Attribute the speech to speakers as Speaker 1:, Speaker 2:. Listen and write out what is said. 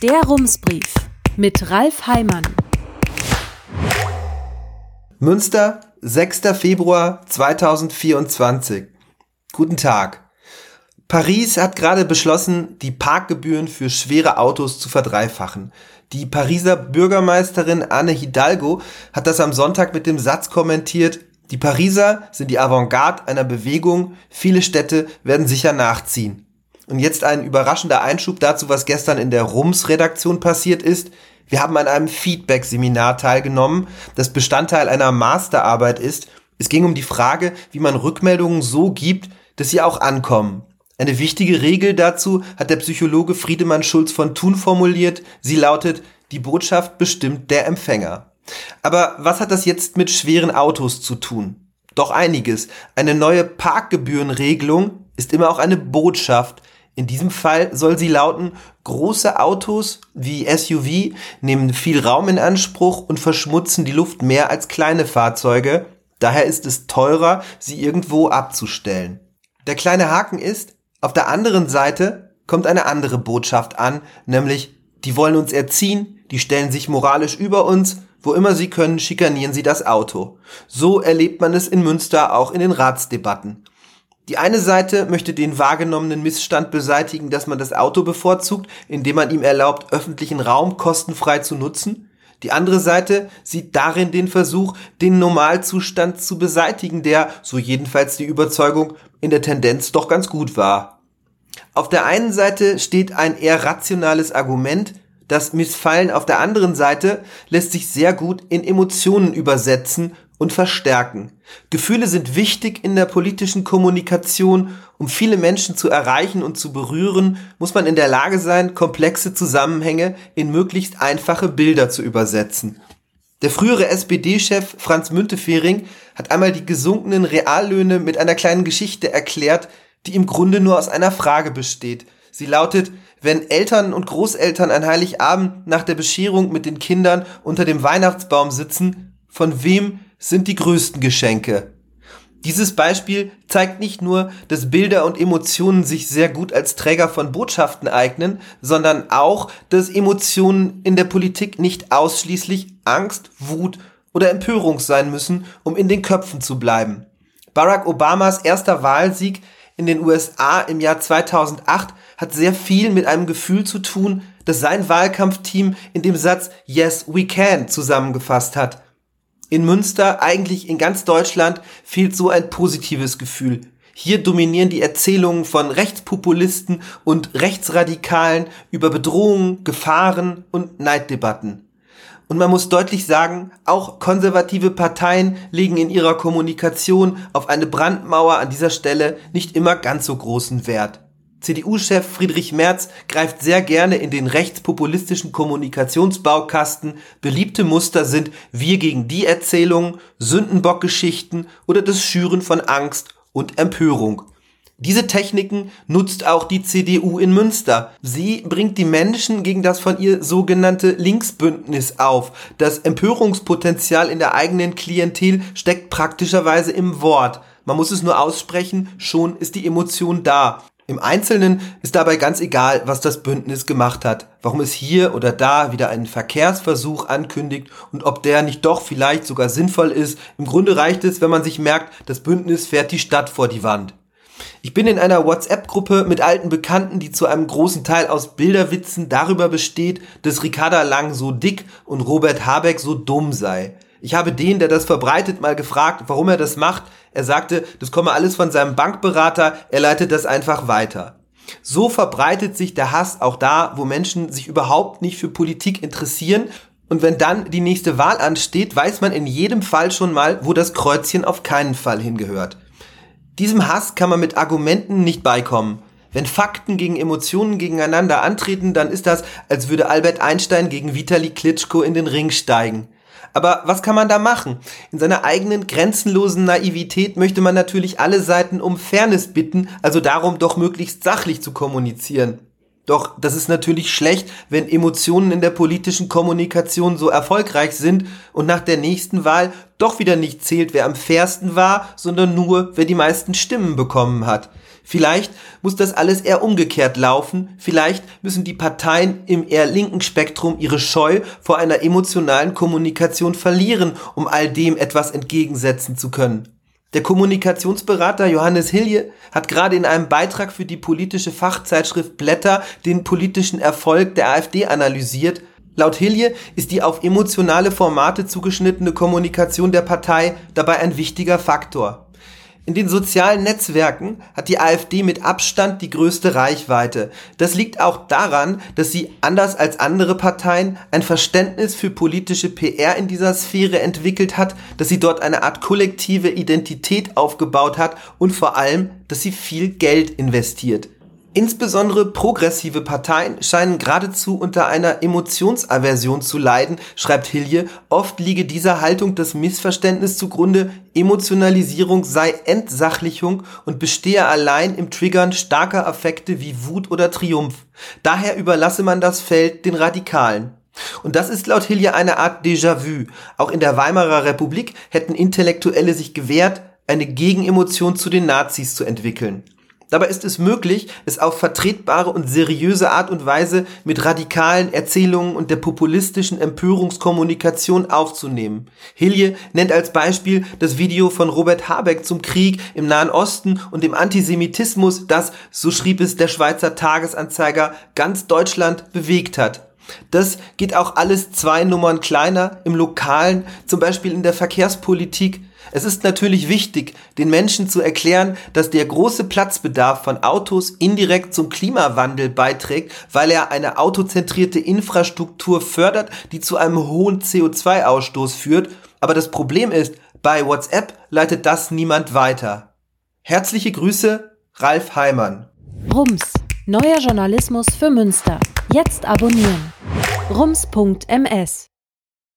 Speaker 1: Der Rumsbrief mit Ralf Heimann.
Speaker 2: Münster, 6. Februar 2024. Guten Tag. Paris hat gerade beschlossen, die Parkgebühren für schwere Autos zu verdreifachen. Die Pariser Bürgermeisterin Anne Hidalgo hat das am Sonntag mit dem Satz kommentiert, die Pariser sind die Avantgarde einer Bewegung, viele Städte werden sicher nachziehen. Und jetzt ein überraschender Einschub dazu, was gestern in der Rums-Redaktion passiert ist. Wir haben an einem Feedback-Seminar teilgenommen, das Bestandteil einer Masterarbeit ist. Es ging um die Frage, wie man Rückmeldungen so gibt, dass sie auch ankommen. Eine wichtige Regel dazu hat der Psychologe Friedemann Schulz von Thun formuliert. Sie lautet, die Botschaft bestimmt der Empfänger. Aber was hat das jetzt mit schweren Autos zu tun? Doch einiges. Eine neue Parkgebührenregelung ist immer auch eine Botschaft, in diesem Fall soll sie lauten, große Autos wie SUV nehmen viel Raum in Anspruch und verschmutzen die Luft mehr als kleine Fahrzeuge. Daher ist es teurer, sie irgendwo abzustellen. Der kleine Haken ist, auf der anderen Seite kommt eine andere Botschaft an, nämlich, die wollen uns erziehen, die stellen sich moralisch über uns, wo immer sie können, schikanieren sie das Auto. So erlebt man es in Münster auch in den Ratsdebatten. Die eine Seite möchte den wahrgenommenen Missstand beseitigen, dass man das Auto bevorzugt, indem man ihm erlaubt, öffentlichen Raum kostenfrei zu nutzen. Die andere Seite sieht darin den Versuch, den Normalzustand zu beseitigen, der, so jedenfalls die Überzeugung, in der Tendenz doch ganz gut war. Auf der einen Seite steht ein eher rationales Argument, das Missfallen auf der anderen Seite lässt sich sehr gut in Emotionen übersetzen und verstärken. Gefühle sind wichtig in der politischen Kommunikation. Um viele Menschen zu erreichen und zu berühren, muss man in der Lage sein, komplexe Zusammenhänge in möglichst einfache Bilder zu übersetzen. Der frühere SPD-Chef Franz Müntefering hat einmal die gesunkenen Reallöhne mit einer kleinen Geschichte erklärt, die im Grunde nur aus einer Frage besteht. Sie lautet, wenn Eltern und Großeltern an Heiligabend nach der Bescherung mit den Kindern unter dem Weihnachtsbaum sitzen, von wem sind die größten Geschenke. Dieses Beispiel zeigt nicht nur, dass Bilder und Emotionen sich sehr gut als Träger von Botschaften eignen, sondern auch, dass Emotionen in der Politik nicht ausschließlich Angst, Wut oder Empörung sein müssen, um in den Köpfen zu bleiben. Barack Obamas erster Wahlsieg in den USA im Jahr 2008 hat sehr viel mit einem Gefühl zu tun, das sein Wahlkampfteam in dem Satz Yes, we can zusammengefasst hat in Münster, eigentlich in ganz Deutschland, fehlt so ein positives Gefühl. Hier dominieren die Erzählungen von Rechtspopulisten und Rechtsradikalen über Bedrohungen, Gefahren und Neiddebatten. Und man muss deutlich sagen, auch konservative Parteien legen in ihrer Kommunikation auf eine Brandmauer an dieser Stelle nicht immer ganz so großen Wert. CDU-Chef Friedrich Merz greift sehr gerne in den rechtspopulistischen Kommunikationsbaukasten. Beliebte Muster sind Wir gegen die Erzählungen, Sündenbockgeschichten oder das Schüren von Angst und Empörung. Diese Techniken nutzt auch die CDU in Münster. Sie bringt die Menschen gegen das von ihr sogenannte Linksbündnis auf. Das Empörungspotenzial in der eigenen Klientel steckt praktischerweise im Wort. Man muss es nur aussprechen, schon ist die Emotion da. Im Einzelnen ist dabei ganz egal, was das Bündnis gemacht hat, warum es hier oder da wieder einen Verkehrsversuch ankündigt und ob der nicht doch vielleicht sogar sinnvoll ist. Im Grunde reicht es, wenn man sich merkt, das Bündnis fährt die Stadt vor die Wand. Ich bin in einer WhatsApp-Gruppe mit alten Bekannten, die zu einem großen Teil aus Bilderwitzen darüber besteht, dass Ricarda Lang so dick und Robert Habeck so dumm sei. Ich habe den, der das verbreitet, mal gefragt, warum er das macht. Er sagte, das komme alles von seinem Bankberater, er leitet das einfach weiter. So verbreitet sich der Hass auch da, wo Menschen sich überhaupt nicht für Politik interessieren. Und wenn dann die nächste Wahl ansteht, weiß man in jedem Fall schon mal, wo das Kreuzchen auf keinen Fall hingehört. Diesem Hass kann man mit Argumenten nicht beikommen. Wenn Fakten gegen Emotionen gegeneinander antreten, dann ist das, als würde Albert Einstein gegen Vitali Klitschko in den Ring steigen. Aber was kann man da machen? In seiner eigenen grenzenlosen Naivität möchte man natürlich alle Seiten um Fairness bitten, also darum doch möglichst sachlich zu kommunizieren. Doch das ist natürlich schlecht, wenn Emotionen in der politischen Kommunikation so erfolgreich sind und nach der nächsten Wahl doch wieder nicht zählt, wer am fairsten war, sondern nur, wer die meisten Stimmen bekommen hat. Vielleicht muss das alles eher umgekehrt laufen. Vielleicht müssen die Parteien im eher linken Spektrum ihre Scheu vor einer emotionalen Kommunikation verlieren, um all dem etwas entgegensetzen zu können. Der Kommunikationsberater Johannes Hilje hat gerade in einem Beitrag für die politische Fachzeitschrift Blätter den politischen Erfolg der AfD analysiert. Laut Hilje ist die auf emotionale Formate zugeschnittene Kommunikation der Partei dabei ein wichtiger Faktor. In den sozialen Netzwerken hat die AfD mit Abstand die größte Reichweite. Das liegt auch daran, dass sie anders als andere Parteien ein Verständnis für politische PR in dieser Sphäre entwickelt hat, dass sie dort eine Art kollektive Identität aufgebaut hat und vor allem, dass sie viel Geld investiert. Insbesondere progressive Parteien scheinen geradezu unter einer Emotionsaversion zu leiden, schreibt Hilje. Oft liege dieser Haltung das Missverständnis zugrunde, Emotionalisierung sei Entsachlichung und bestehe allein im Triggern starker Affekte wie Wut oder Triumph. Daher überlasse man das Feld den Radikalen. Und das ist laut Hilje eine Art Déjà-vu. Auch in der Weimarer Republik hätten Intellektuelle sich gewehrt, eine Gegenemotion zu den Nazis zu entwickeln. Dabei ist es möglich, es auf vertretbare und seriöse Art und Weise mit radikalen Erzählungen und der populistischen Empörungskommunikation aufzunehmen. Hilje nennt als Beispiel das Video von Robert Habeck zum Krieg im Nahen Osten und dem Antisemitismus, das, so schrieb es der Schweizer Tagesanzeiger, ganz Deutschland bewegt hat. Das geht auch alles zwei Nummern kleiner im Lokalen, zum Beispiel in der Verkehrspolitik, es ist natürlich wichtig, den Menschen zu erklären, dass der große Platzbedarf von Autos indirekt zum Klimawandel beiträgt, weil er eine autozentrierte Infrastruktur fördert, die zu einem hohen CO2-Ausstoß führt. Aber das Problem ist, bei WhatsApp leitet das niemand weiter. Herzliche Grüße, Ralf Heimann.
Speaker 1: Rums, neuer Journalismus für Münster. Jetzt abonnieren. rums.ms